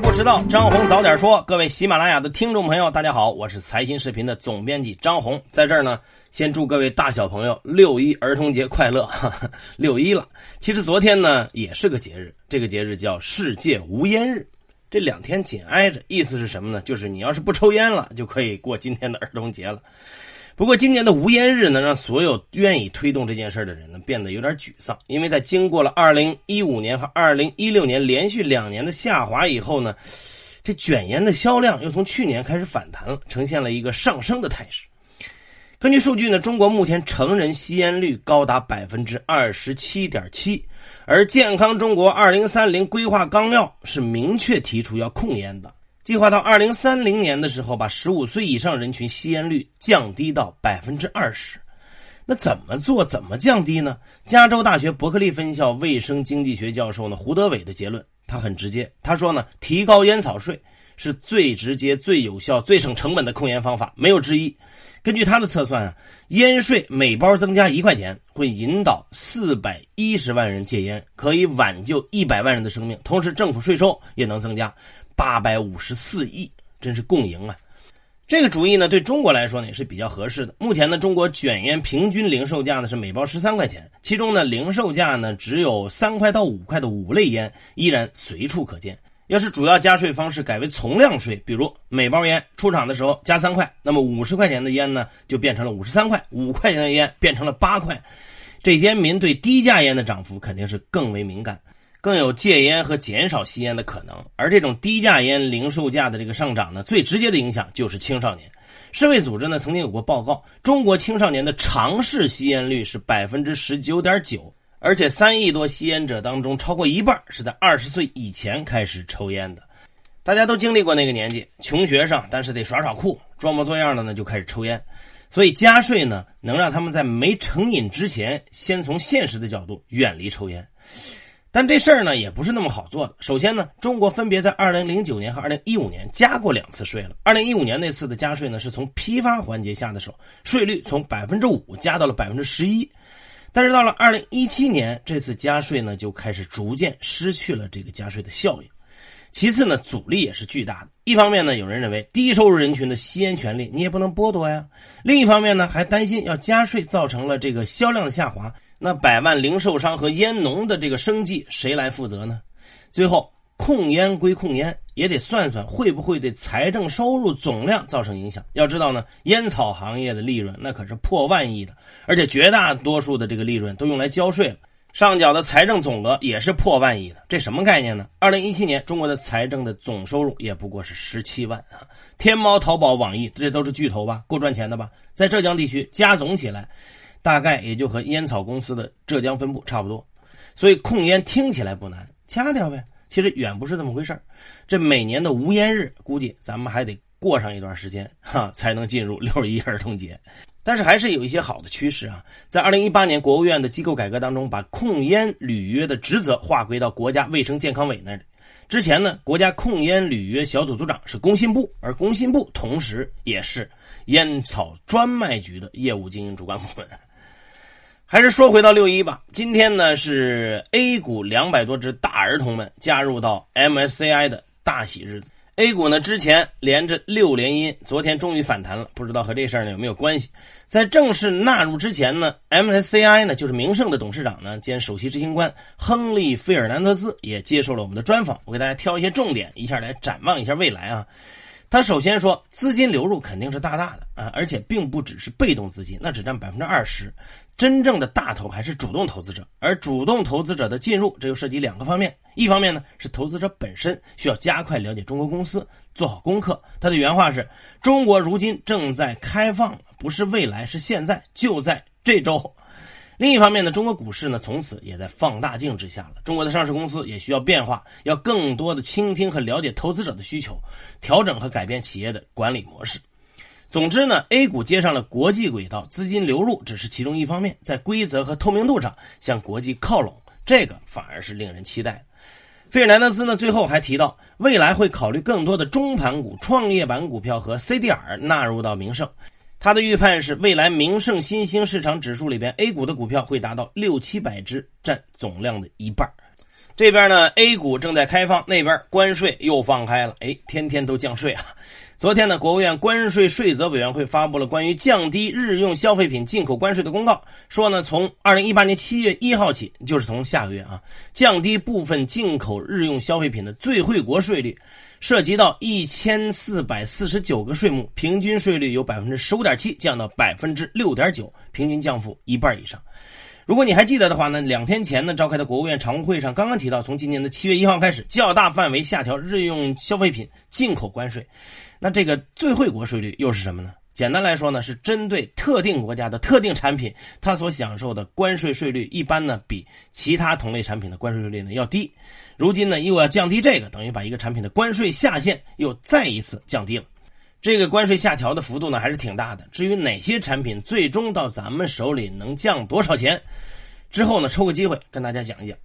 不迟到，张红早点说。各位喜马拉雅的听众朋友，大家好，我是财新视频的总编辑张红，在这儿呢，先祝各位大小朋友六一儿童节快乐！哈 哈六一了，其实昨天呢也是个节日，这个节日叫世界无烟日。这两天紧挨着，意思是什么呢？就是你要是不抽烟了，就可以过今天的儿童节了。不过今年的无烟日呢，让所有愿意推动这件事的人呢变得有点沮丧，因为在经过了2015年和2016年连续两年的下滑以后呢，这卷烟的销量又从去年开始反弹了，呈现了一个上升的态势。根据数据呢，中国目前成人吸烟率高达百分之二十七点七，而健康中国2030规划纲要是明确提出要控烟的。计划到二零三零年的时候，把十五岁以上人群吸烟率降低到百分之二十。那怎么做？怎么降低呢？加州大学伯克利分校卫生经济学教授呢胡德伟的结论，他很直接，他说呢，提高烟草税是最直接、最有效、最省成本的控烟方法，没有之一。根据他的测算啊，烟税每包增加一块钱，会引导四百一十万人戒烟，可以挽救一百万人的生命，同时政府税收也能增加。八百五十四亿，真是共赢啊！这个主意呢，对中国来说呢也是比较合适的。目前呢，中国卷烟平均零售价呢是每包十三块钱，其中呢零售价呢只有三块到五块的五类烟依然随处可见。要是主要加税方式改为从量税，比如每包烟出厂的时候加三块，那么五十块钱的烟呢就变成了五十三块，五块钱的烟变成了八块，这烟民对低价烟的涨幅肯定是更为敏感。更有戒烟和减少吸烟的可能，而这种低价烟零售价的这个上涨呢，最直接的影响就是青少年。世卫组织呢曾经有过报告，中国青少年的尝试吸烟率是百分之十九点九，而且三亿多吸烟者当中，超过一半是在二十岁以前开始抽烟的。大家都经历过那个年纪，穷学生，但是得耍耍酷，装模作样的呢就开始抽烟。所以加税呢，能让他们在没成瘾之前，先从现实的角度远离抽烟。但这事儿呢也不是那么好做的。首先呢，中国分别在二零零九年和二零一五年加过两次税了。二零一五年那次的加税呢，是从批发环节下的手，税率从百分之五加到了百分之十一。但是到了2017年，这次加税呢就开始逐渐失去了这个加税的效应。其次呢，阻力也是巨大的。一方面呢，有人认为低收入人群的吸烟权利你也不能剥夺呀；另一方面呢，还担心要加税造成了这个销量的下滑。那百万零售商和烟农的这个生计谁来负责呢？最后控烟归控烟，也得算算会不会对财政收入总量造成影响。要知道呢，烟草行业的利润那可是破万亿的，而且绝大多数的这个利润都用来交税了，上缴的财政总额也是破万亿的。这什么概念呢？二零一七年中国的财政的总收入也不过是十七万啊！天猫、淘宝、网易这都是巨头吧，够赚钱的吧？在浙江地区加总起来。大概也就和烟草公司的浙江分部差不多，所以控烟听起来不难，掐掉呗。其实远不是这么回事这每年的无烟日，估计咱们还得过上一段时间哈，才能进入六一儿童节。但是还是有一些好的趋势啊。在二零一八年国务院的机构改革当中，把控烟履约的职责划归到国家卫生健康委那里。之前呢，国家控烟履约小组组长是工信部，而工信部同时也是烟草专卖局的业务经营主管部门。还是说回到六一吧。今天呢是 A 股两百多只大儿童们加入到 MSCI 的大喜日子。A 股呢之前连着六连阴，昨天终于反弹了。不知道和这事儿呢有没有关系？在正式纳入之前呢，MSCI 呢就是名胜的董事长呢兼首席执行官亨利·费尔南德斯也接受了我们的专访。我给大家挑一些重点，一下来展望一下未来啊。他首先说，资金流入肯定是大大的啊，而且并不只是被动资金，那只占百分之二十。真正的大头还是主动投资者，而主动投资者的进入，这又涉及两个方面。一方面呢，是投资者本身需要加快了解中国公司，做好功课。他的原话是：“中国如今正在开放，不是未来，是现在，就在这周。”另一方面呢，中国股市呢，从此也在放大镜之下了。中国的上市公司也需要变化，要更多的倾听和了解投资者的需求，调整和改变企业的管理模式。总之呢，A 股接上了国际轨道，资金流入只是其中一方面，在规则和透明度上向国际靠拢，这个反而是令人期待。费尔南德斯呢，最后还提到，未来会考虑更多的中盘股、创业板股票和 CDR 纳入到名胜。他的预判是，未来名胜新兴市场指数里边，A 股的股票会达到六七百只，占总量的一半。这边呢，A 股正在开放，那边关税又放开了，哎，天天都降税啊。昨天呢，国务院关税税则委员会发布了关于降低日用消费品进口关税的公告，说呢，从二零一八年七月一号起，就是从下个月啊，降低部分进口日用消费品的最惠国税率，涉及到一千四百四十九个税目，平均税率由百分之十五点七降到百分之六点九，平均降幅一半以上。如果你还记得的话呢，两天前呢召开的国务院常务会上刚刚提到，从今年的七月一号开始，较大范围下调日用消费品进口关税。那这个最惠国税率又是什么呢？简单来说呢，是针对特定国家的特定产品，它所享受的关税税率一般呢比其他同类产品的关税税率呢要低。如今呢又要降低这个，等于把一个产品的关税下限又再一次降低了。这个关税下调的幅度呢还是挺大的。至于哪些产品最终到咱们手里能降多少钱，之后呢抽个机会跟大家讲一讲。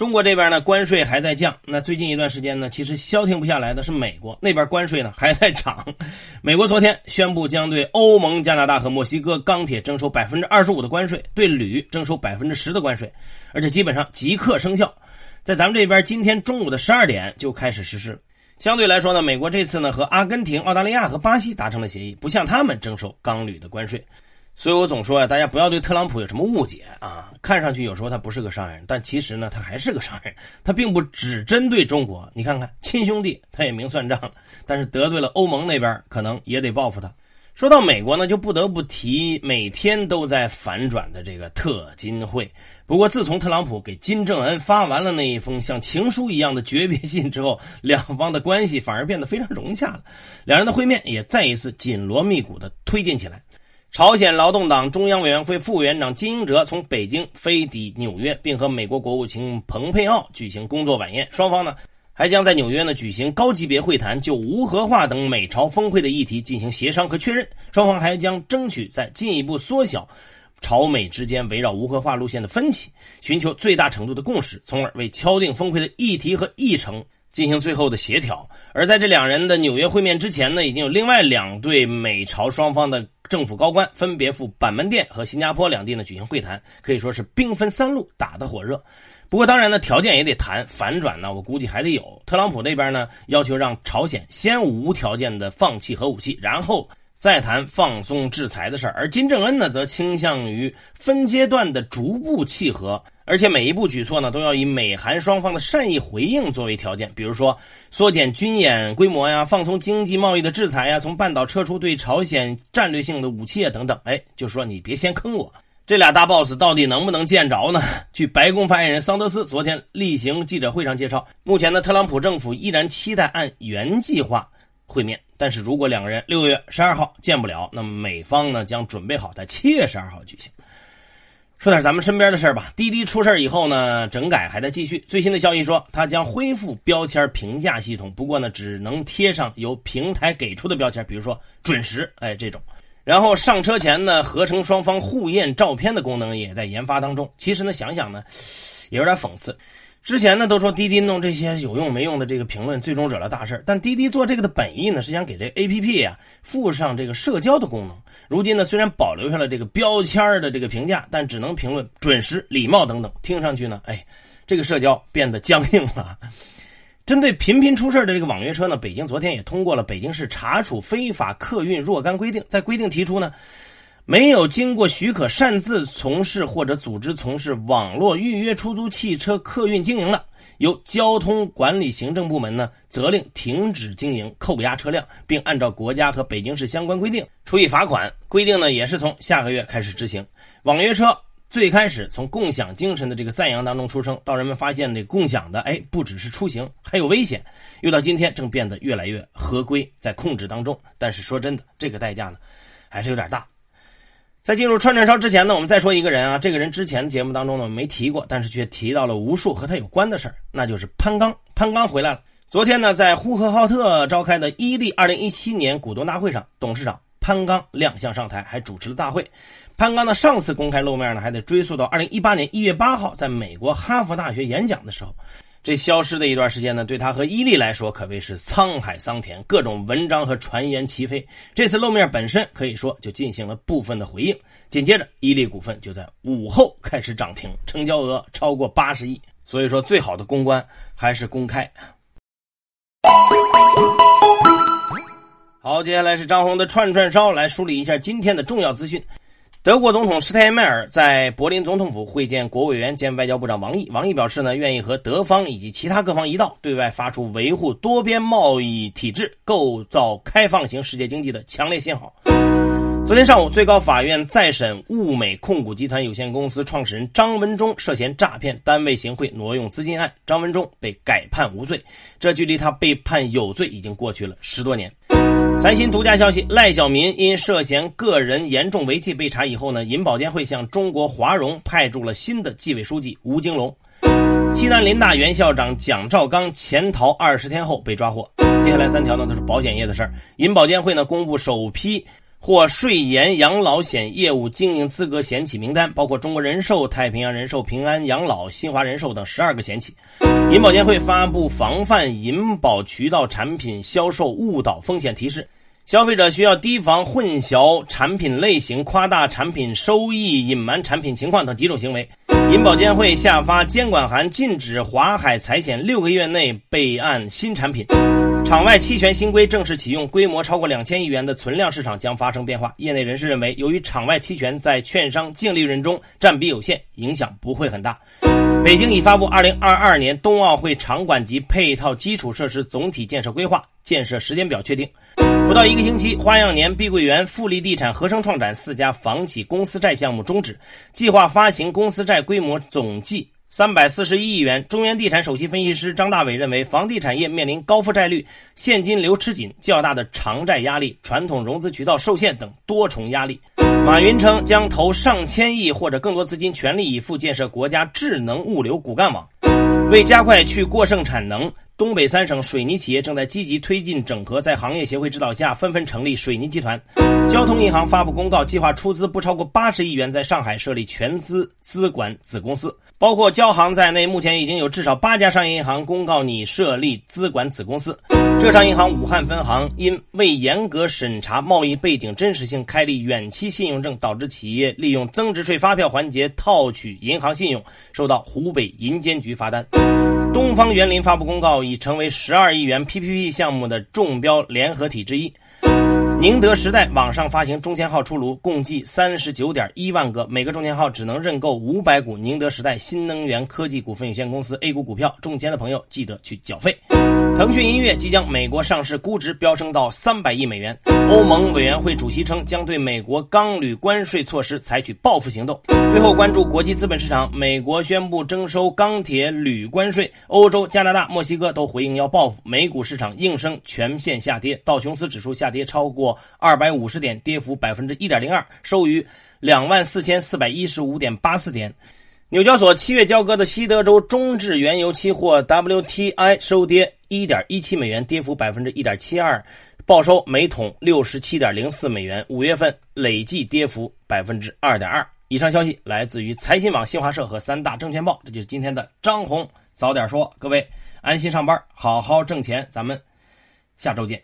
中国这边呢关税还在降，那最近一段时间呢，其实消停不下来的是美国那边关税呢还在涨。美国昨天宣布将对欧盟、加拿大和墨西哥钢铁征收百分之二十五的关税，对铝征收百分之十的关税，而且基本上即刻生效，在咱们这边今天中午的十二点就开始实施。相对来说呢，美国这次呢和阿根廷、澳大利亚和巴西达成了协议，不向他们征收钢铝的关税。所以我总说呀，大家不要对特朗普有什么误解啊！看上去有时候他不是个商人，但其实呢，他还是个商人。他并不只针对中国，你看看亲兄弟他也明算账，但是得罪了欧盟那边，可能也得报复他。说到美国呢，就不得不提每天都在反转的这个特金会。不过，自从特朗普给金正恩发完了那一封像情书一样的诀别信之后，两方的关系反而变得非常融洽了。两人的会面也再一次紧锣密鼓地推进起来。朝鲜劳动党中央委员会副委员长金英哲从北京飞抵纽约，并和美国国务卿蓬佩奥举行工作晚宴。双方呢？还将在纽约呢举行高级别会谈，就无核化等美朝峰会的议题进行协商和确认。双方还将争取在进一步缩小朝美之间围绕无核化路线的分歧，寻求最大程度的共识，从而为敲定峰会的议题和议程进行最后的协调。而在这两人的纽约会面之前呢，已经有另外两对美朝双方的政府高官分别赴板门店和新加坡两地呢举行会谈，可以说是兵分三路，打得火热。不过，当然呢，条件也得谈反转呢。我估计还得有。特朗普那边呢，要求让朝鲜先无条件的放弃核武器，然后再谈放松制裁的事儿。而金正恩呢，则倾向于分阶段的逐步契合，而且每一步举措呢，都要以美韩双方的善意回应作为条件。比如说，缩减军演规模呀，放松经济贸易的制裁呀，从半岛撤出对朝鲜战略性的武器啊等等。哎，就说你别先坑我。这俩大 boss 到底能不能见着呢？据白宫发言人桑德斯昨天例行记者会上介绍，目前呢，特朗普政府依然期待按原计划会面，但是如果两个人六月十二号见不了，那么美方呢将准备好在七月十二号举行。说点咱们身边的事儿吧。滴滴出事儿以后呢，整改还在继续。最新的消息说，它将恢复标签评价系统，不过呢，只能贴上由平台给出的标签，比如说准时，哎，这种。然后上车前呢，合成双方互验照片的功能也在研发当中。其实呢，想想呢，也有点讽刺。之前呢，都说滴滴弄这些有用没用的这个评论，最终惹了大事但滴滴做这个的本意呢，是想给这 A P P 呀附上这个社交的功能。如今呢，虽然保留下了这个标签的这个评价，但只能评论准时、礼貌等等。听上去呢，哎，这个社交变得僵硬了。针对频频出事的这个网约车呢，北京昨天也通过了《北京市查处非法客运若干规定》。在规定提出呢，没有经过许可擅自从事或者组织从事网络预约出租汽车客运经营的，由交通管理行政部门呢责令停止经营、扣押车辆，并按照国家和北京市相关规定处以罚款。规定呢也是从下个月开始执行。网约车。最开始从共享精神的这个赞扬当中出生，到人们发现这共享的，哎，不只是出行，还有危险，又到今天正变得越来越合规，在控制当中。但是说真的，这个代价呢，还是有点大。在进入串串烧之前呢，我们再说一个人啊，这个人之前节目当中呢没提过，但是却提到了无数和他有关的事儿，那就是潘刚。潘刚回来了。昨天呢，在呼和浩特召开的伊利二零一七年股东大会上，董事长潘刚亮相上台，还主持了大会。潘刚的上次公开露面呢，还得追溯到二零一八年一月八号，在美国哈佛大学演讲的时候。这消失的一段时间呢，对他和伊利来说可谓是沧海桑田，各种文章和传言齐飞。这次露面本身可以说就进行了部分的回应。紧接着，伊利股份就在午后开始涨停，成交额超过八十亿。所以说，最好的公关还是公开。好，接下来是张红的串串烧，来梳理一下今天的重要资讯。德国总统施泰因迈尔在柏林总统府会见国务委员兼外交部长王毅。王毅表示呢，愿意和德方以及其他各方一道，对外发出维护多边贸易体制、构造开放型世界经济的强烈信号。昨天上午，最高法院再审物美控股集团有限公司创始人张文忠涉嫌诈骗单位行贿挪用资金案，张文忠被改判无罪。这距离他被判有罪已经过去了十多年。财新独家消息：赖小民因涉嫌个人严重违纪被查以后呢，银保监会向中国华融派驻了新的纪委书记吴京龙。西南林大原校长蒋兆刚潜逃二十天后被抓获。接下来三条呢都是保险业的事儿。银保监会呢公布首批获税延养老险业务经营资格险企名单，包括中国人寿、太平洋人寿、平安养老、新华人寿等十二个险企。银保监会发布防范银保渠道产品销售误导风险提示，消费者需要提防混淆产品类型、夸大产品收益、隐瞒产品情况等几种行为。银保监会下发监管函，禁止华海财险六个月内备案新产品。场外期权新规正式启用，规模超过两千亿元的存量市场将发生变化。业内人士认为，由于场外期权在券商净利润中占比有限，影响不会很大。北京已发布二零二二年冬奥会场馆及配套基础设施总体建设规划，建设时间表确定。不到一个星期，花样年、碧桂园、富力地产、合生创展四家房企公司债项目终止，计划发行公司债规模总计。三百四十一亿元。中原地产首席分析师张大伟认为，房地产业面临高负债率、现金流吃紧、较大的偿债压力、传统融资渠道受限等多重压力。马云称将投上千亿或者更多资金，全力以赴建设国家智能物流骨干网。为加快去过剩产能，东北三省水泥企业正在积极推进整合，在行业协会指导下，纷纷成立水泥集团。交通银行发布公告，计划出资不超过八十亿元，在上海设立全资资管子公司。包括交行在内，目前已经有至少八家商业银行公告拟设立资管子公司。浙商银行武汉分行因未严格审查贸易背景真实性，开立远期信用证，导致企业利用增值税发票环节套取银行信用，受到湖北银监局罚单。东方园林发布公告，已成为十二亿元 PPP 项目的中标联合体之一。宁德时代网上发行中签号出炉，共计三十九点一万个，每个中签号只能认购五百股宁德时代新能源科技股份有限公司 A 股股票。中签的朋友记得去缴费。腾讯音乐即将美国上市，估值飙升到三百亿美元。欧盟委员会主席称，将对美国钢铝关税措施采取报复行动。最后关注国际资本市场，美国宣布征收钢铁铝关税，欧洲、加拿大、墨西哥都回应要报复。美股市场应声全线下跌，道琼斯指数下跌超过二百五十点，跌幅百分之一点零二，收于两万四千四百一十五点八四点。纽交所七月交割的西德州中质原油期货 WTI 收跌一点一七美元，跌幅百分之一点七二，报收每桶六十七点零四美元。五月份累计跌幅百分之二点二。以上消息来自于财新网、新华社和三大证券报。这就是今天的张红早点说，各位安心上班，好好挣钱，咱们下周见。